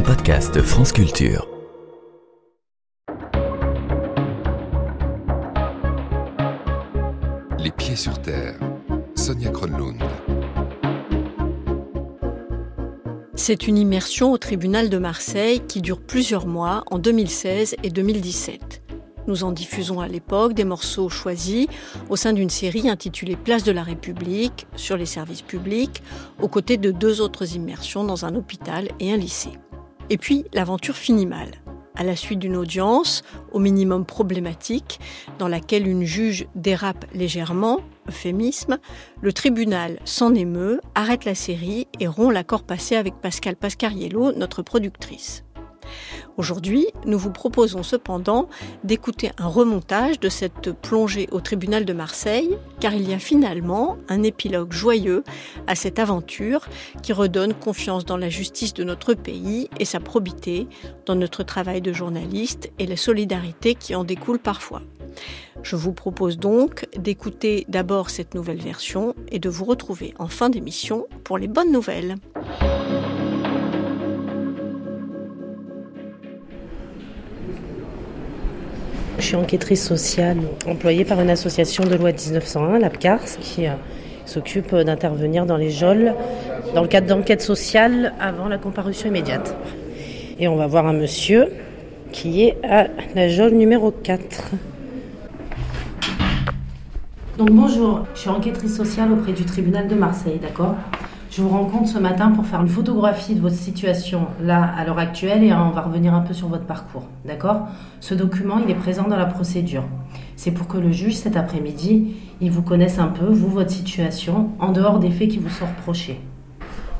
un podcast France Culture. Les pieds sur terre. Sonia Kronlund. C'est une immersion au tribunal de Marseille qui dure plusieurs mois en 2016 et 2017. Nous en diffusons à l'époque des morceaux choisis au sein d'une série intitulée Place de la République sur les services publics, aux côtés de deux autres immersions dans un hôpital et un lycée. Et puis l'aventure finit mal. À la suite d'une audience, au minimum problématique, dans laquelle une juge dérape légèrement, euphémisme, le tribunal s'en émeut, arrête la série et rompt l'accord passé avec Pascal Pascariello, notre productrice. Aujourd'hui, nous vous proposons cependant d'écouter un remontage de cette plongée au tribunal de Marseille, car il y a finalement un épilogue joyeux à cette aventure qui redonne confiance dans la justice de notre pays et sa probité, dans notre travail de journaliste et la solidarité qui en découle parfois. Je vous propose donc d'écouter d'abord cette nouvelle version et de vous retrouver en fin d'émission pour les bonnes nouvelles. Je suis enquêtrice sociale employée par une association de loi 1901, l'APCARS, qui euh, s'occupe d'intervenir dans les geôles dans le cadre d'enquête sociale avant la comparution immédiate. Et on va voir un monsieur qui est à la geôle numéro 4. Donc bonjour, je suis enquêtrice sociale auprès du tribunal de Marseille, d'accord? Je vous rencontre ce matin pour faire une photographie de votre situation là à l'heure actuelle et on va revenir un peu sur votre parcours. D'accord? Ce document, il est présent dans la procédure. C'est pour que le juge cet après-midi, il vous connaisse un peu, vous, votre situation, en dehors des faits qui vous sont reprochés.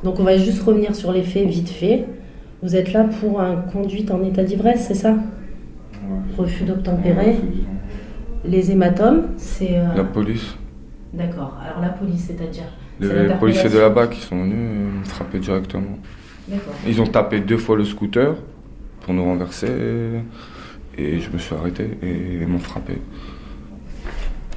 Donc on va juste revenir sur les faits vite fait. Vous êtes là pour un conduite en état d'ivresse, c'est ça? Refus d'obtempérer. Les hématomes, c'est... Euh, la police. D'accord. Alors la police, c'est-à-dire les policiers de là-bas qui sont venus me frapper directement. Ils ont tapé deux fois le scooter pour nous renverser et je me suis arrêté et ils m'ont frappé.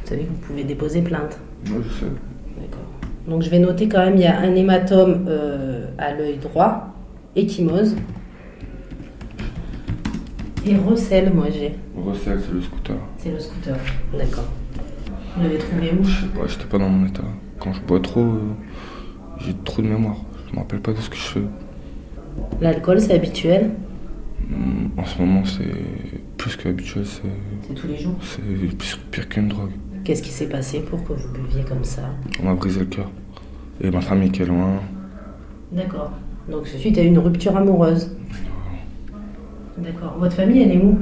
Vous savez que vous pouvez déposer plainte Oui, je sais. D'accord. Donc je vais noter quand même, il y a un hématome euh, à l'œil droit, échymose. Et recel, moi j'ai. Recel, c'est le scooter. C'est le scooter, d'accord. Vous l'avez trouvé où? Je sais pas, j'étais pas dans mon état. Quand je bois trop, euh, j'ai trop de mémoire. Je me rappelle pas de ce que je fais. L'alcool, c'est habituel? Hmm, En ce moment, c'est plus qu'habituel. C'est tous les jours? C'est pire qu'une drogue. Qu'est-ce qui s'est passé pour que vous buviez comme ça? On m'a brisé le cœur. Et ma famille qui est loin. D'accord. Donc, suite à une rupture amoureuse D'accord. Votre famille, elle est où?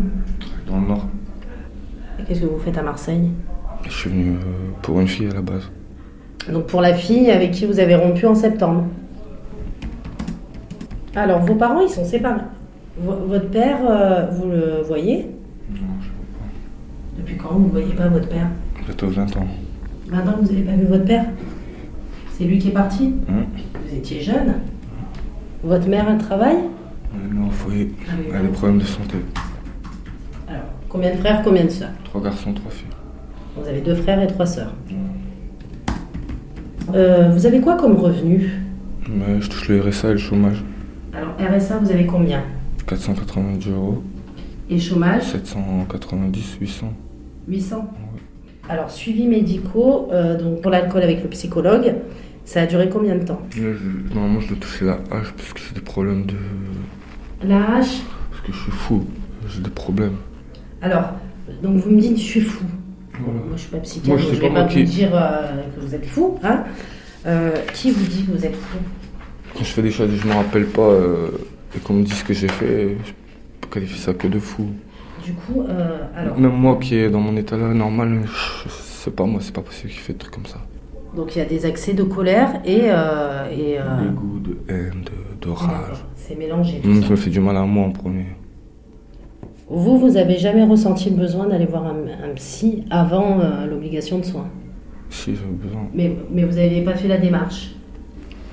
Dans le nord. Et qu'est-ce que vous faites à Marseille? Je suis venu euh, pour une fille à la base. Donc pour la fille avec qui vous avez rompu en septembre. Alors vos parents, ils sont séparés. votre père, euh, vous le voyez? Non, je ne vois pas. Depuis quand vous ne voyez pas votre père? Bientôt 20 ans. 20 ans que vous n'avez pas vu votre père? C'est lui qui est parti? Hum. Vous étiez jeune? Votre mère, elle travaille? Est au foyer. Ah elle a des problèmes de santé. Alors, combien de frères, combien de sœurs? Trois garçons, trois filles. Vous avez deux frères et trois sœurs euh, vous avez quoi comme revenu Je touche le RSA et le chômage. Alors RSA, vous avez combien 490 euros. Et chômage 790, 800. 800 Alors suivi médicaux, euh, donc pour l'alcool avec le psychologue, ça a duré combien de temps Normalement, je dois toucher la hache parce que j'ai des problèmes de. La hache Parce que je suis fou, j'ai des problèmes. Alors, donc vous me dites je suis fou. Moi, je suis pas psychiatre, je ne vais pas, vous dire euh, que vous êtes fou. Hein euh, qui vous dit que vous êtes fou? Quand je fais des choses et je ne me rappelle pas euh, et qu'on me dit ce que j'ai fait, je peux qualifier ça que de fou. Du coup, alors... Même moi qui est dans mon état là normal, c'est pas moi, c'est pas possible qu'il fait des trucs comme ça. Donc il y a des accès de colère et... et de goût, de haine, de, rage. C'est mélangé. Tout ça. me fait du mal à moi en premier. Vous, vous avez jamais ressenti le besoin d'aller voir un, psy avant euh, l'obligation de soins? Si, j'ai besoin. Mais, mais vous n'avez pas fait la démarche?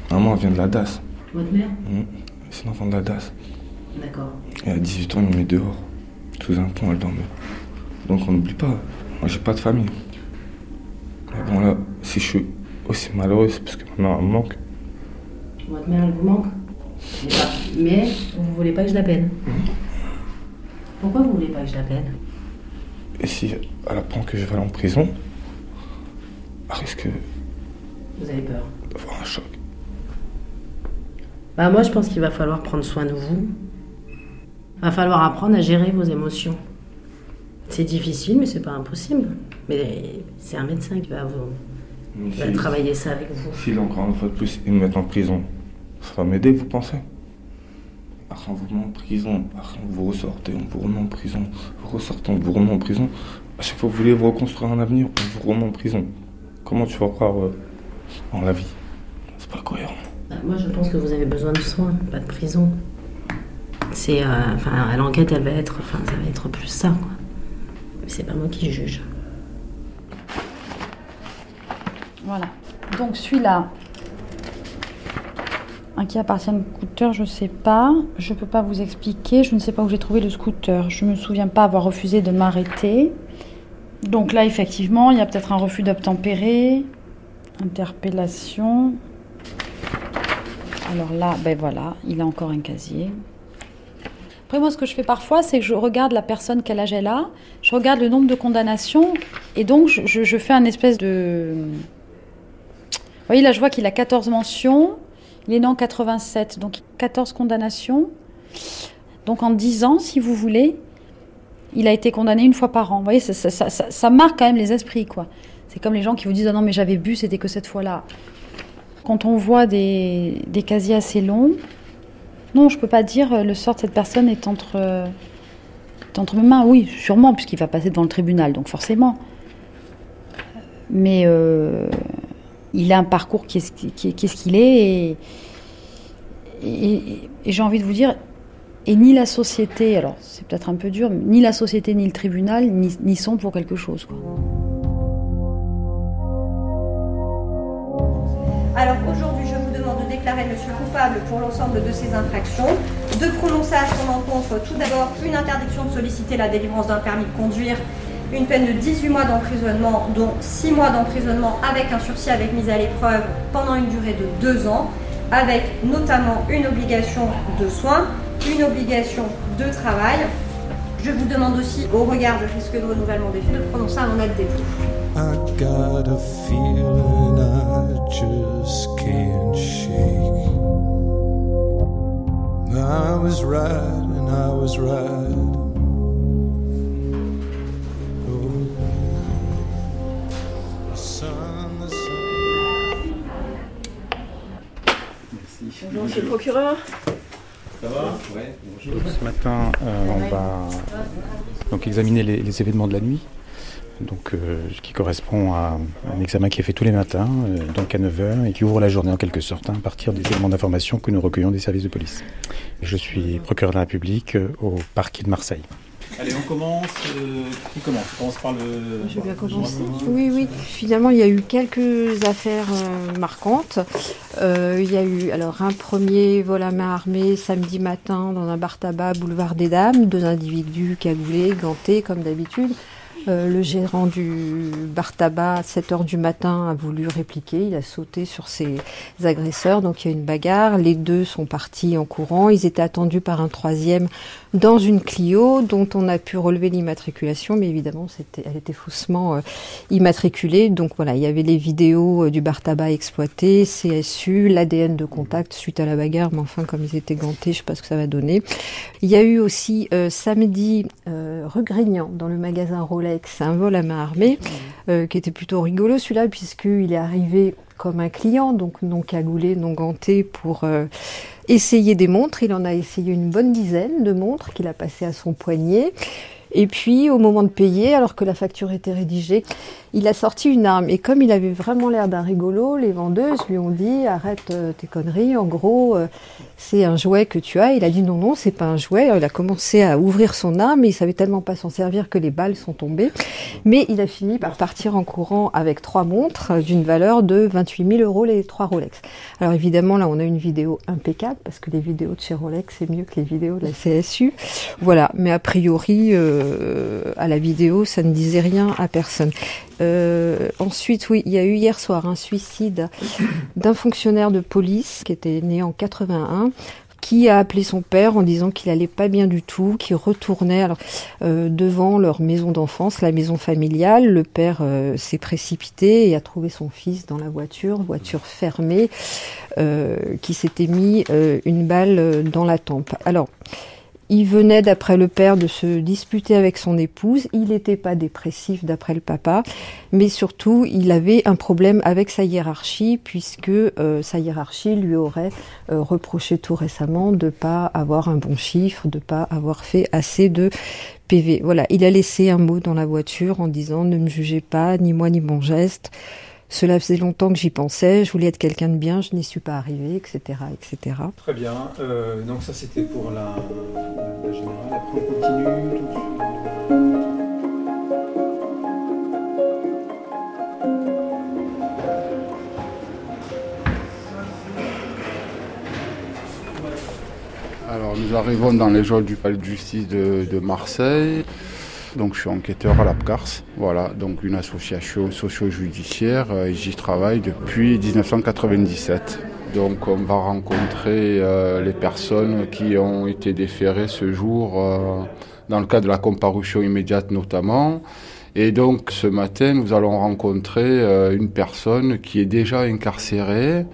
Maman vient de la DAS. Votre mère? Mmh. C'est l'enfant de la DAS. D'accord. Et à 18 ans, il me met dehors. Sous un pont, elle dormait. Donc on n'oublie pas. Moi, j'ai pas de famille. Mais bon, là, si je suis aussi malheureux, c'est parce que ma mère me manque. Votre mère, elle vous manque? Mais vous voulez pas que je l'appelle? Pourquoi vous voulez pas que je l'appelle? Et si elle apprend que je vais aller en prison, elle risque Vous avez peur d'avoir un choc. Bah moi je pense qu'il va falloir prendre soin de vous. Il va falloir apprendre à gérer vos émotions. C'est difficile, mais c'est pas impossible. Mais c'est un médecin qui va vous va travailler ça avec vous. S'il est encore une fois de plus, il me met en prison, ça va m'aider, vous pensez? On vous met en prison, après, vous ressortez, on vous remet en prison, vous ressortez, on vous remet en prison. À chaque fois que vous voulez vous reconstruire un avenir, on vous remet en prison. Comment tu vas croire euh, en la vie? C'est pas cohérent. Bah, moi, je pense que vous avez besoin de soins, pas de prison. C'est, euh, enfin, l'enquête, elle va être, enfin, ça va être plus ça, quoi. Mais c'est pas moi qui juge. Voilà. Donc celui-là, à qui appartient le scooter, je ne sais pas. Je ne peux pas vous expliquer. Je ne sais pas où j'ai trouvé le scooter. Je ne me souviens pas avoir refusé de m'arrêter. Donc là, effectivement, il y a peut-être un refus d'obtempérer, interpellation. Alors là, ben voilà, il a encore un casier. Après, moi, ce que je fais parfois, c'est que je regarde la personne, quel âge elle a, je regarde le nombre de condamnations, et donc je, je fais un espèce de vous voyez, là, je vois qu'il a 14 mentions. Il est né en 87, donc 14 condamnations. Donc en 10 ans, si vous voulez, il a été condamné une fois par an. Vous voyez, ça, marque quand même les esprits, quoi. C'est comme les gens qui vous disent ah non mais j'avais bu, c'était que cette fois-là. Quand on voit des, casiers assez longs, non, je peux pas dire euh, le sort de cette personne est entre, euh, entre mes mains. Oui, sûrement, puisqu'il va passer devant le tribunal, donc forcément. Mais euh, il a un parcours qui est, ce qu'il est. Et, j'ai envie de vous dire, et ni la société, alors c'est peut-être un peu dur, ni la société ni le tribunal n'y sont pour quelque chose. Alors aujourd'hui, je vous demande de déclarer monsieur coupable pour l'ensemble de ces infractions, de prononcer à son encontre tout d'abord une interdiction de solliciter la délivrance d'un permis de conduire une peine de 18 mois d'emprisonnement, dont 6 mois d'emprisonnement avec un sursis avec mise à l'épreuve pendant une durée de 2 ans, avec notamment une obligation de soins, une obligation de travail. Je vous demande aussi, au regard du risque de renouvellement des faits, de prononcer un can't shake. I was right and I was right. Monsieur le procureur. Ça va ouais, bonjour. Ce matin, euh, on va donc examiner les, événements de la nuit, donc, euh, qui correspond à un examen qui est fait tous les matins, euh, donc à 9h, et qui ouvre la journée en quelque sorte, hein, à partir des éléments d'information que nous recueillons des services de police. Je suis procureur de la République au parquet de Marseille. Allez, on commence. Euh, qui commence? On commence par le. Je vais commencer. Oui, oui. Finalement, il y a eu quelques affaires euh, marquantes. Euh, il y a eu alors un premier vol à main armée samedi matin dans un bar tabac boulevard des Dames, deux individus cagoulés, gantés comme d'habitude. Le gérant du bar tabac, à 7 heures du matin, a voulu répliquer. Il a sauté sur ses agresseurs. Donc il y a une bagarre. Les deux sont partis en courant. Ils étaient attendus par un troisième dans une Clio dont on a pu relever l'immatriculation. Mais évidemment, elle était faussement euh, immatriculée. Donc voilà, il y avait les vidéos euh, du bar tabac exploité, CSU, l'ADN de contact suite à la bagarre. Mais enfin, comme ils étaient gantés, je sais pas ce que ça va donner. Il y a eu aussi samedi, rue dans le magasin Rolex, un vol à main armée, euh, qui était plutôt rigolo celui-là, puisqu'il est arrivé comme un client, donc non cagoulé, non ganté, pour euh, essayer des montres. Il en a essayé une bonne dizaine de montres qu'il a passées à son poignet. Et puis, au moment de payer, alors que la facture était rédigée, il a sorti une arme. Et comme il avait vraiment l'air d'un rigolo, les vendeuses lui ont dit arrête euh, tes conneries. En gros, euh, c'est un jouet que tu as. Il a dit non, non, c'est pas un jouet. il a commencé à ouvrir son arme et il savait tellement pas s'en servir que les balles sont tombées. Mais il a fini par partir en courant avec trois montres d'une valeur de 28 000 euros les trois Rolex. Alors évidemment, là, on a une vidéo impeccable parce que les vidéos de chez Rolex, c'est mieux que les vidéos de la CSU. Voilà. Mais a priori, euh, à la vidéo, ça ne disait rien à personne. Euh, ensuite, oui, il y a eu hier soir un suicide d'un fonctionnaire de police qui était né en 81 qui a appelé son père en disant qu'il allait pas bien du tout, qu'il retournait alors, euh, devant leur maison d'enfance, la maison familiale. Le père euh, s'est précipité et a trouvé son fils dans la voiture, voiture fermée, euh, qui s'était mis euh, une balle dans la tempe. Alors, il venait, d'après le père, de se disputer avec son épouse. Il n'était pas dépressif, d'après le papa, mais surtout, il avait un problème avec sa hiérarchie, puisque euh, sa hiérarchie lui aurait euh, reproché tout récemment de pas avoir un bon chiffre, de pas avoir fait assez de PV. Voilà, il a laissé un mot dans la voiture en disant ne me jugez pas, ni moi ni mon geste. Cela faisait longtemps que j'y pensais, je voulais être quelqu'un de bien, je n'y suis pas arrivée, etc. etc. Très bien. Euh, donc ça c'était pour la, la générale. Après on continue tout de suite. Alors nous arrivons dans les geôles du palais de justice de, de Marseille. Donc je suis enquêteur à l'APCARS, voilà, donc une association socio-judiciaire euh, et j'y travaille depuis 1997. Donc on va rencontrer euh, les personnes qui ont été déférées ce jour euh, dans le cadre de la comparution immédiate notamment. Et donc ce matin, nous allons rencontrer une personne qui est déjà incarcérée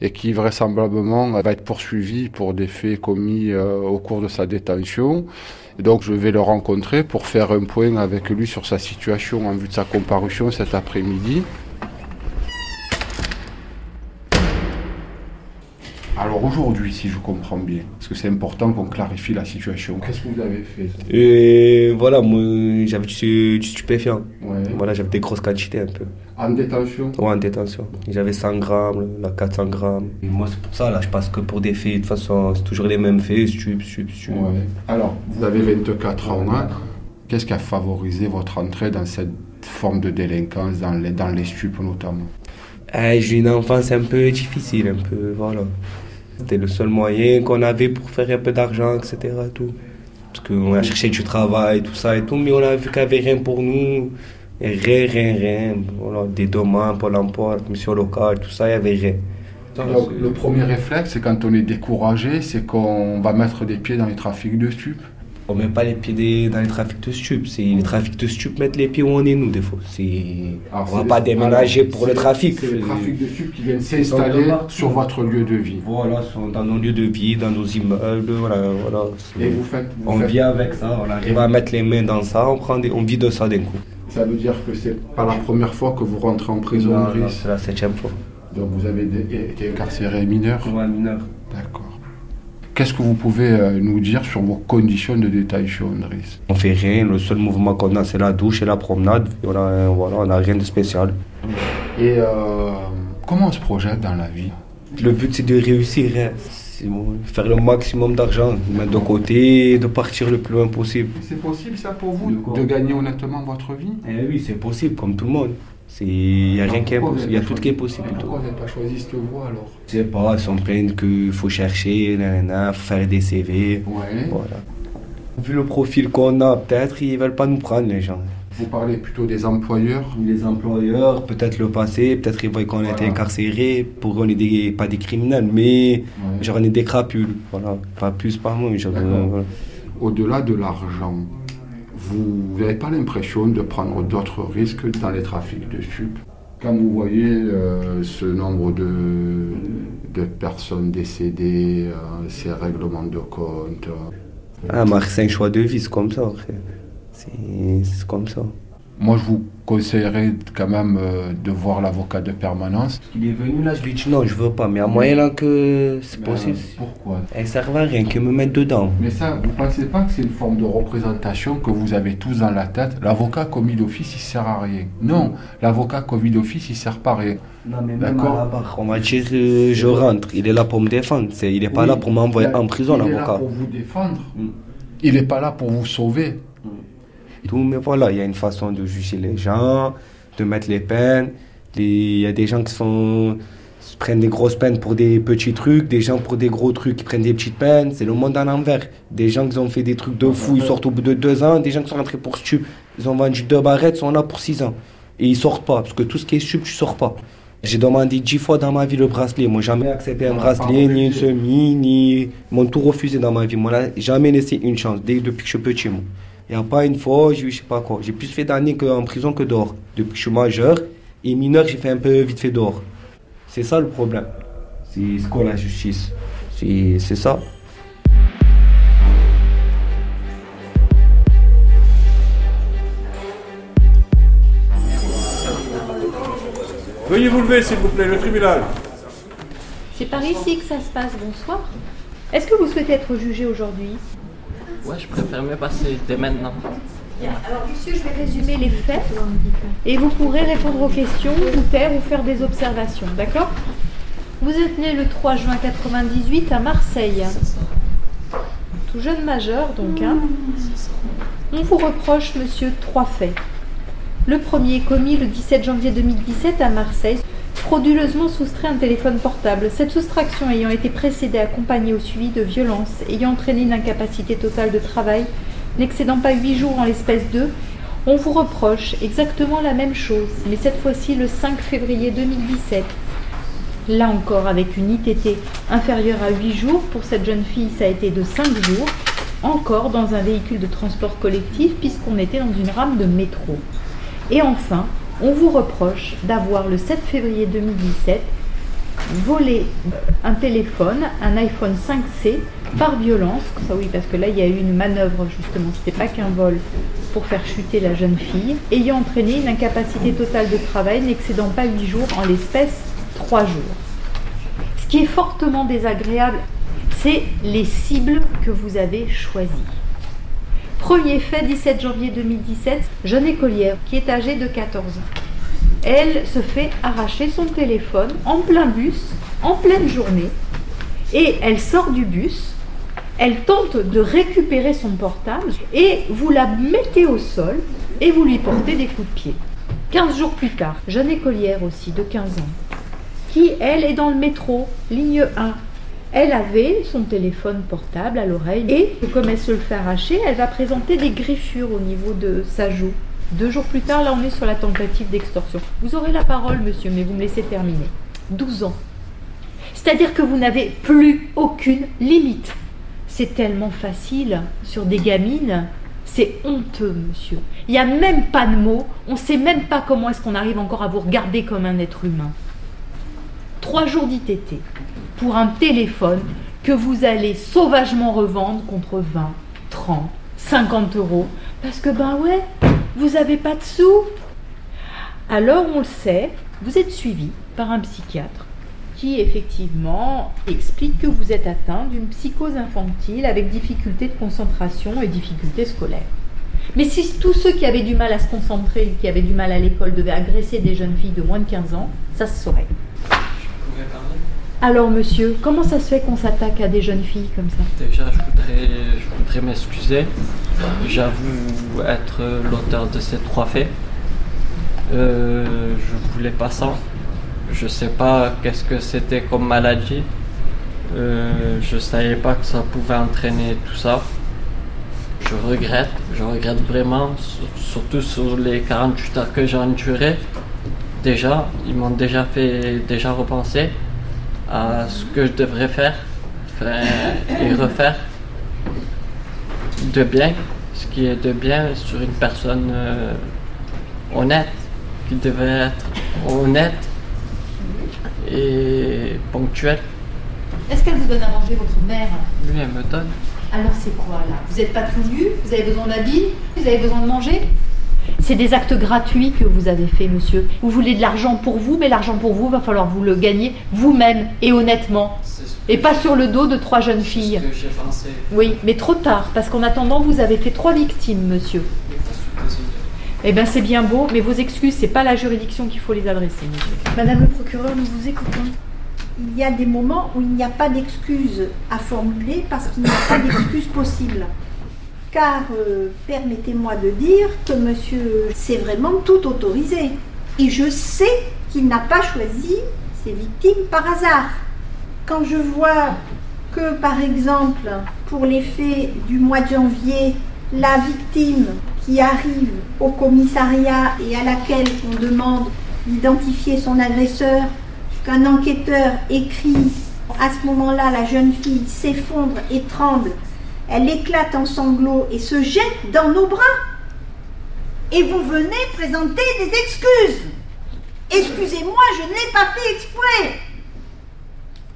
et qui vraisemblablement va être poursuivie pour des faits commis au cours de sa détention. Donc je vais le rencontrer pour faire un point avec lui sur sa situation en vue de sa comparution cet après-midi. Alors aujourd'hui, si je comprends bien, parce que c'est important qu'on clarifie la situation, qu'est-ce que vous avez fait Et voilà, moi j'avais du, du stupéfiant. Ouais. Voilà, j'avais des grosses quantités un peu. En détention? Ouais, en détention. J'avais 100 grammes, là 400 grammes. Et moi c'est pour ça, là je passe que pour des faits. De toute façon, c'est toujours les mêmes faits, stup, stup, stup. Ouais. Alors, vous avez 24 ans. Hein Qu'est-ce qui a favorisé votre entrée dans cette forme de délinquance, dans les, dans les stupes notamment? Eh, J'ai une enfance un peu difficile, un peu, voilà. C'était le seul moyen qu'on avait pour faire un peu d'argent, etc. Tout. Parce qu'on a cherché du travail, tout ça et tout, mais on a vu qu'il n'y avait rien pour nous. Rien, rien, rien. Voilà, des demandes, Pôle emploi, la commission locale, tout ça, il n'y avait rien. Le premier réflexe, c'est quand on est découragé, c'est qu'on va mettre des pieds dans les trafics de stupes. On met pas les pieds des- dans les trafics de stupes. C'est les trafics de stupes mettent les pieds où on est nous des fois. C'est Alors, on va pas déménager pour le trafic. C'est les trafics de stupes qui viennent s'installer sur votre lieu de vie. Voilà, sont dans nos lieux de vie, dans nos immeubles, voilà, voilà. Et vous faites, vous on faites- vit avec ça, on arrive à mettre les mains dans ça, on prend des, on vit de ça d'un coup. Ça veut dire que c'est pas la première fois que vous rentrez en prison, c'est la septième fois. Donc vous avez été incarcéré mineur Ouais, mineur. D'accord. Qu'est-ce que vous pouvez euh, nous dire sur vos conditions de détention, Driss On fait rien, le seul mouvement qu'on a c'est la douche et la promenade. Et on a, voilà, on a rien de spécial. Et euh, comment on se projette dans la vie? Le but c'est de réussir, hein. Bon, faire le maximum d'argent, mettre de côté, de partir le plus loin possible. C'est possible ça pour vous De de gagner honnêtement votre vie? Eh oui, c'est possible, comme tout le monde. Il n'y a rien qui est impossible, il y a tout qui est possible. Pourquoi vous n'avez pas choisi cette voie alors? Je sais pas, ils sont pleins qu'il faut chercher, nanana, faut faire des CV. Ouais. Voilà. Vu le profil qu'on a, peut-être ils veulent pas nous prendre les gens. Vous parlez plutôt des employeurs Les employeurs, peut-être le passé, peut-être ils voient qu'on a été Voilà. incarcérés, pour on est des, pas des criminels, mais Ouais. genre on est des crapules. Voilà, pas plus, pas moins. euh, voilà. Au-delà de l'argent, vous n'avez pas l'impression de prendre d'autres risques dans les trafics de stupes Quand vous voyez euh, ce nombre de, de personnes décédées, euh, ces règlements de compte, euh, Ah, Marc, c'est un choix de vie, c'est comme ça. c'est comme ça. moi je vous conseillerais quand même euh, de voir l'avocat de permanence. Il est venu là, je lui ai dit non, je veux pas, mais à moyen là que c'est possible. pourquoi? Elle sert à rien que me mettre dedans. Mais ça, vous pensez pas que c'est une forme de représentation que vous avez tous dans la tête? L'avocat commis d'office, il sert à rien. Non, l'avocat commis d'office, il sert pas à rien. Non, mais même à la barre, on va dire euh, je rentre. Il est là pour me défendre. Il est pas Oui, là pour m'envoyer en prison, Il est là l'avocat. pour vous défendre. Mm. Il n'est pas là pour vous sauver. Mais voilà, il y a une façon de juger les gens, de mettre les peines. Il y a des gens qui sont prennent des grosses peines pour des petits trucs, des gens pour des gros trucs qui prennent des petites peines. C'est le monde à l'envers. Des gens qui ont fait des trucs de fou, ils sortent au bout de deux ans. Des gens qui sont rentrés pour stup, ils ont vendu deux barrettes, sont là pour six ans. Et ils sortent pas, parce que tout ce qui est stup, tu sors pas. J'ai demandé dix fois dans ma vie le bracelet. Moi, jamais accepté un bracelet, ni une semi, ni. Ils m'ont tout refusé dans ma vie. Moi, là, jamais laissé une chance, depuis que je suis petit, moi. Il n'y a pas une fois, je sais pas quoi. J'ai plus fait d'années en prison que dehors. Depuis que je suis majeur et mineur, j'ai fait un peu vite fait dehors. C'est ça le problème. C'est quoi la justice C'est ça. Veuillez vous lever, s'il vous plaît, le tribunal. C'est par ici que ça se passe. Bonsoir. Est-ce que vous souhaitez être jugé aujourd'hui? Ouais, je préfère me passer dès maintenant. Alors, monsieur, je vais résumer les faits et vous pourrez répondre aux questions, vous taire ou faire des observations, d'accord? Vous êtes né le 3 juin 98 à Marseille. Tout jeune majeur, donc. Hein On vous reproche, monsieur, trois faits. Le premier commis le 17 janvier 2017 à Marseille, frauduleusement soustrait un téléphone portable. Cette soustraction ayant été précédée, accompagnée au suivi de violences, ayant entraîné une incapacité totale de travail, n'excédant pas 8 jours en l'espèce d'eux, on vous reproche exactement la même chose, mais cette fois-ci le 5 février 2017. Là encore, avec une ITT inférieure à 8 jours, pour cette jeune fille, ça a été de 5 jours, encore dans un véhicule de transport collectif, puisqu'on était dans une rame de métro. Et enfin, on vous reproche d'avoir le 7 février 2017 volé un téléphone, un iPhone 5C, par violence. Ça oui, parce que là, il y a eu une manœuvre justement. C'était pas qu'un vol pour faire chuter la jeune fille, ayant entraîné une incapacité totale de travail n'excédant pas 8 jours, en l'espèce 3 jours. Ce qui est fortement désagréable, c'est les cibles que vous avez choisies. Premier fait, 17 janvier 2017, jeune écolière qui est âgée de 14 ans. Elle se fait arracher son téléphone en plein bus, en pleine journée, et elle sort du bus, elle tente de récupérer son portable, et vous la mettez au sol, et vous lui portez des coups de pied. 15 jours plus tard, jeune écolière aussi, de 15 ans, qui, elle, est dans le métro, ligne 1, elle avait son téléphone portable à l'oreille et comme elle se le fait arracher, elle va présenter des griffures au niveau de sa joue. Deux jours plus tard, là on est sur la tentative d'extorsion. Vous aurez la parole, monsieur, mais vous me laissez terminer. 12 ans. C'est-à-dire que vous n'avez plus aucune limite. C'est tellement facile sur des gamines. C'est honteux, monsieur. Il n'y a même pas de mots. On ne sait même pas comment est-ce qu'on arrive encore à vous regarder comme un être humain. Trois jours d'ITT pour un téléphone que vous allez sauvagement revendre contre 20, 30, 50 euros. Parce que, ben ouais, vous n'avez pas de sous. Alors, on le sait, vous êtes suivi par un psychiatre qui, effectivement, explique que vous êtes atteint d'une psychose infantile avec difficulté de concentration et difficulté scolaire. Mais si tous ceux qui avaient du mal à se concentrer, qui avaient du mal à l'école, devaient agresser des jeunes filles de moins de 15 ans, ça se saurait. Alors, monsieur, comment ça se fait qu'on s'attaque à des jeunes filles comme ça? Déjà, je voudrais, je voudrais m'excuser. J'avoue être l'auteur de ces trois faits. Euh, je voulais pas ça. Je sais pas qu'est-ce que c'était comme maladie. Euh, je savais pas que ça pouvait entraîner tout ça. Je regrette, je regrette vraiment, surtout sur les 48 heures que j'ai endurées. Déjà, ils m'ont déjà fait déjà repenser à ce que je devrais faire, et refaire de bien, ce qui est de bien sur une personne euh, honnête, qui devrait être honnête et ponctuelle. Est-ce qu'elle vous donne à manger, votre mère? Oui, elle me donne. Alors c'est quoi là? Vous n'êtes pas tout nu? Vous avez besoin d'habits? Vous avez besoin de manger? C'est des actes gratuits que vous avez faits, monsieur. Vous voulez de l'argent pour vous, mais l'argent pour vous, va falloir vous le gagner vous-même et honnêtement. Et pas sur le dos de trois jeunes filles. Ce que j'ai pensé. Oui, mais trop tard, parce qu'en attendant, vous avez fait trois victimes, monsieur. Eh bien, c'est bien beau, mais vos excuses, c'est pas la juridiction qu'il faut les adresser, monsieur. Madame le procureur, nous vous écoutons. Il y a des moments où il n'y a pas d'excuses à formuler parce qu'il n'y a pas d'excuses possibles car euh, permettez-moi de dire que monsieur s'est vraiment tout autorisé. Et je sais qu'il n'a pas choisi ses victimes par hasard. Quand je vois que, par exemple, pour les faits du mois de janvier, la victime qui arrive au commissariat et à laquelle on demande d'identifier son agresseur, qu'un enquêteur écrit. À ce moment-là, la jeune fille s'effondre et tremble. Elle éclate en sanglots et se jette dans nos bras. Et vous venez présenter des excuses. Excusez-moi, je ne l'ai pas fait exprès.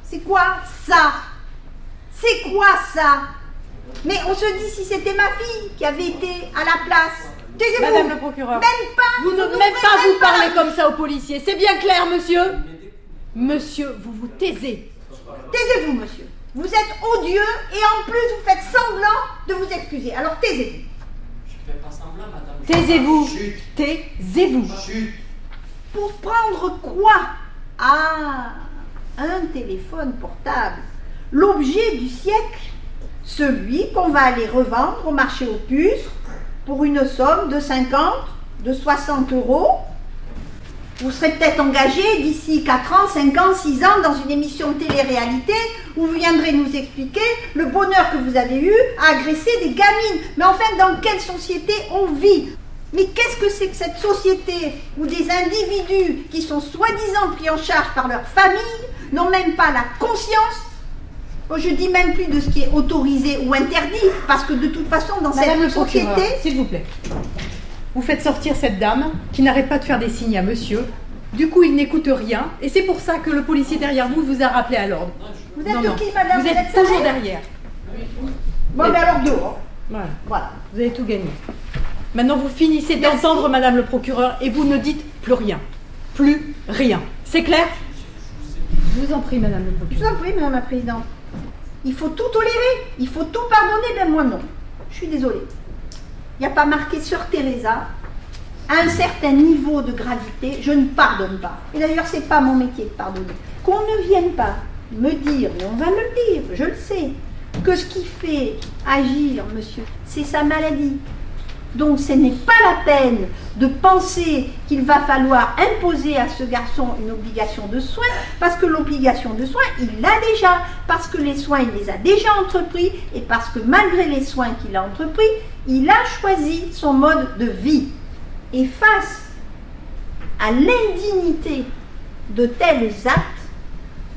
C'est quoi ça? C'est quoi ça? Mais on se dit si c'était ma fille qui avait été à la place. Taisez-vous. Madame le procureur. Même pas. Vous ne même pas vous parler comme ça aux policiers. C'est bien clair, monsieur? Monsieur, vous vous taisez. Taisez-vous, monsieur. Vous êtes odieux et en plus vous faites semblant de vous excuser. Alors taisez-vous. Taisez-vous. Taisez-vous. Pour prendre quoi Ah, un téléphone portable? L'objet du siècle. Celui qu'on va aller revendre au marché aux puces pour une somme de 50, de 60 euros. Vous serez peut-être engagé d'ici 4 ans, 5 ans, 6 ans dans une émission de télé-réalité vous viendrez nous expliquer le bonheur que vous avez eu à agresser des gamines. Mais enfin, dans quelle société on vit? Mais qu'est-ce que c'est que cette société où des individus qui sont soi-disant pris en charge par leur famille n'ont même pas la conscience? Oh, je dis même plus de ce qui est autorisé ou interdit, parce que de toute façon, dans Madame cette société, s'il vous plaît. Vous faites sortir cette dame qui n'arrête pas de faire des signes à monsieur. Du coup, il n'écoute rien. Et c'est pour ça que le policier derrière vous vous a rappelé à l'ordre. Vous êtes Non, de non. qui, madame? Vous Vous êtes toujours derrière. Bon, mais alors dehors. Voilà. Voilà. Vous avez tout gagné. Maintenant, vous finissez d'entendre Madame le procureur et vous ne dites plus rien. Plus rien. C'est clair? Je vous en prie, Madame le Je procureur. vous en prie, madame la présidente. Il faut tout tolérer, il faut tout pardonner, ben moi non. Je suis désolée. Il n'y a pas marqué sur Teresa. À un certain niveau de gravité, je ne pardonne pas. Et d'ailleurs, c'est pas mon métier de pardonner. Qu'on ne vienne pas me dire, et on va me le dire, je le sais, que ce qui fait agir, monsieur, c'est sa maladie. Donc ce n'est pas la peine de penser qu'il va falloir imposer à ce garçon une obligation de soins, parce que l'obligation de soins, il l'a déjà, parce que les soins, il les a déjà entrepris, et parce que malgré les soins qu'il a entrepris, il a choisi son mode de vie. Et face à l'indignité de tels actes,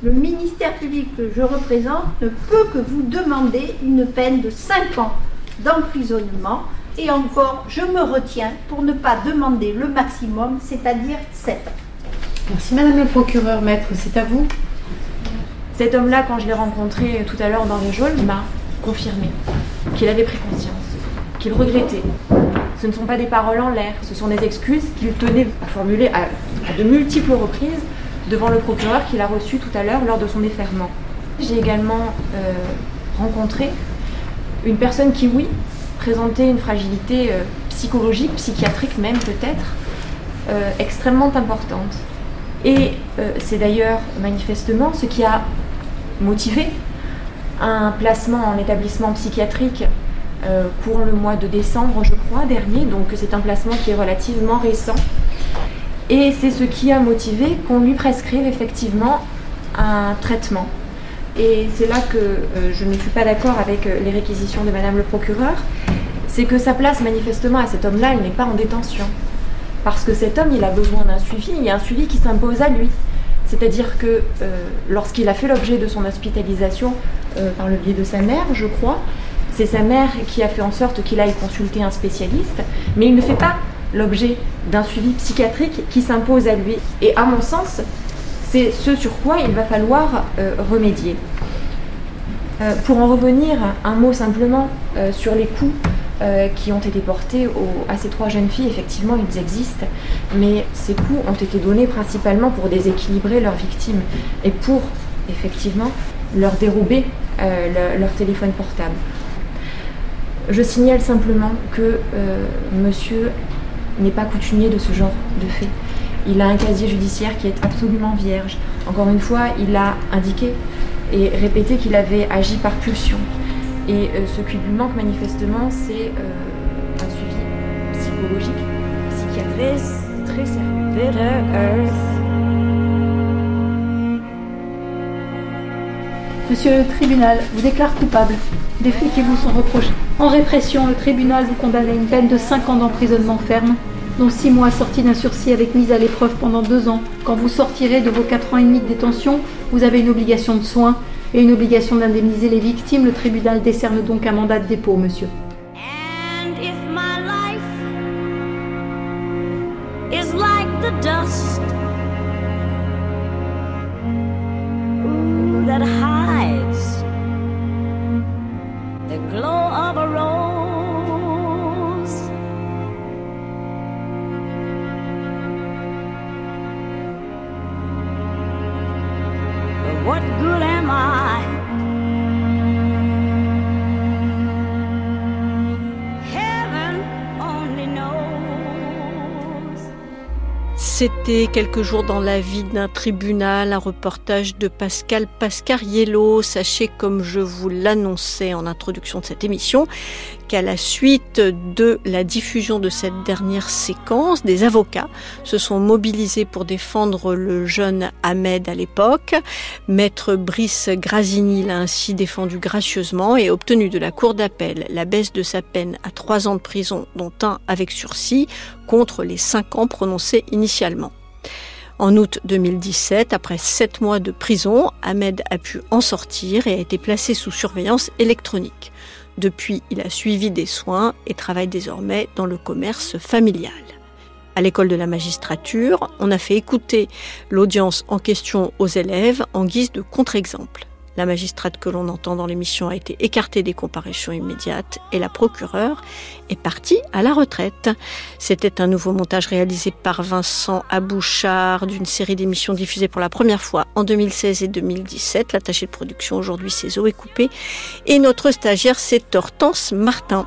le ministère public que je représente ne peut que vous demander une peine de 5 ans d'emprisonnement. Et encore, je me retiens pour ne pas demander le maximum, c'est-à-dire 7 ans. Merci, Madame le procureur. Maître, c'est à vous. Cet homme-là, quand je l'ai rencontré tout à l'heure dans les geôles, m'a confirmé qu'il avait pris conscience, qu'il regrettait. Ce ne sont pas des paroles en l'air, ce sont des excuses qu'il tenait à formuler à, de multiples reprises devant le procureur qu'il a reçu tout à l'heure lors de son déferment. J'ai également euh, rencontré une personne qui, oui, présentait une fragilité euh, psychologique, psychiatrique même peut-être, euh, extrêmement importante. Et c'est d'ailleurs manifestement ce qui a motivé un placement en établissement psychiatrique euh, courant le mois de décembre, je crois, dernier. Donc c'est un placement qui est relativement récent. Et c'est ce qui a motivé qu'on lui prescrive effectivement un traitement. Et c'est là que euh, je ne suis pas d'accord avec euh, les réquisitions de Madame le procureur. C'est que sa place manifestement à cet homme-là, elle n'est pas en détention. Parce que cet homme, il a besoin d'un suivi, il y a un suivi qui s'impose à lui. C'est-à-dire que lorsqu'il a fait l'objet de son hospitalisation par le biais de sa mère, je crois, c'est sa mère qui a fait en sorte qu'il aille consulter un spécialiste, mais il ne fait pas l'objet d'un suivi psychiatrique qui s'impose à lui. Et à mon sens, c'est ce sur quoi il va falloir euh, remédier. Euh, pour en revenir, un mot simplement euh, sur les coups qui ont été portés à ces trois jeunes filles. Effectivement, ils existent, mais ces coups ont été donnés principalement pour déséquilibrer leurs victimes et pour, effectivement, leur dérober le- leur téléphone portable. Je signale simplement que euh, monsieur n'est pas coutumier de ce genre de fait. Il a un casier judiciaire qui est absolument vierge. Encore une fois, il a indiqué et répété qu'il avait agi par pulsion. Et euh, ce qui lui manque manifestement, c'est euh, un suivi psychologique, psychiatrique très sérieux. Monsieur le tribunal vous déclare coupable des faits qui vous sont reprochés. En répression, le tribunal vous condamne à une peine de 5 ans d'emprisonnement ferme dont 6 mois sortis d'un sursis avec mise à l'épreuve pendant 2 ans. Quand vous sortirez de vos 4 ans et demi de détention, vous avez une obligation de soins et une obligation d'indemniser les victimes. Le tribunal décerne donc un mandat de dépôt, monsieur. What good am I? C'était quelques jours dans la vie d'un tribunal, un reportage de Pascal Pascariello. Sachez, comme je vous l'annonçais en introduction de cette émission, qu'à la suite de la diffusion de cette dernière séquence, des avocats se sont mobilisés pour défendre le jeune Ahmed à l'époque. Maître Brice Grazini l'a ainsi défendu gracieusement et obtenu de la Cour d'appel la baisse de sa peine à trois ans de prison, dont un avec sursis, contre les cinq ans prononcés initialement. En août 2017, après sept mois de prison, Ahmed a pu en sortir et a été placé sous surveillance électronique. Depuis, il a suivi des soins et travaille désormais dans le commerce familial. À l'école de la magistrature, on a fait écouter l'audience en question aux élèves en guise de contre-exemple. La magistrate que l'on entend dans l'émission a été écartée des comparutions immédiates et la procureure est partie à la retraite. C'était un nouveau montage réalisé par Vincent Abouchard d'une série d'émissions diffusées pour la première fois en 2016 et 2017. L'attaché de production aujourd'hui c'est Zoé Coupé et notre stagiaire c'est Hortense Martin.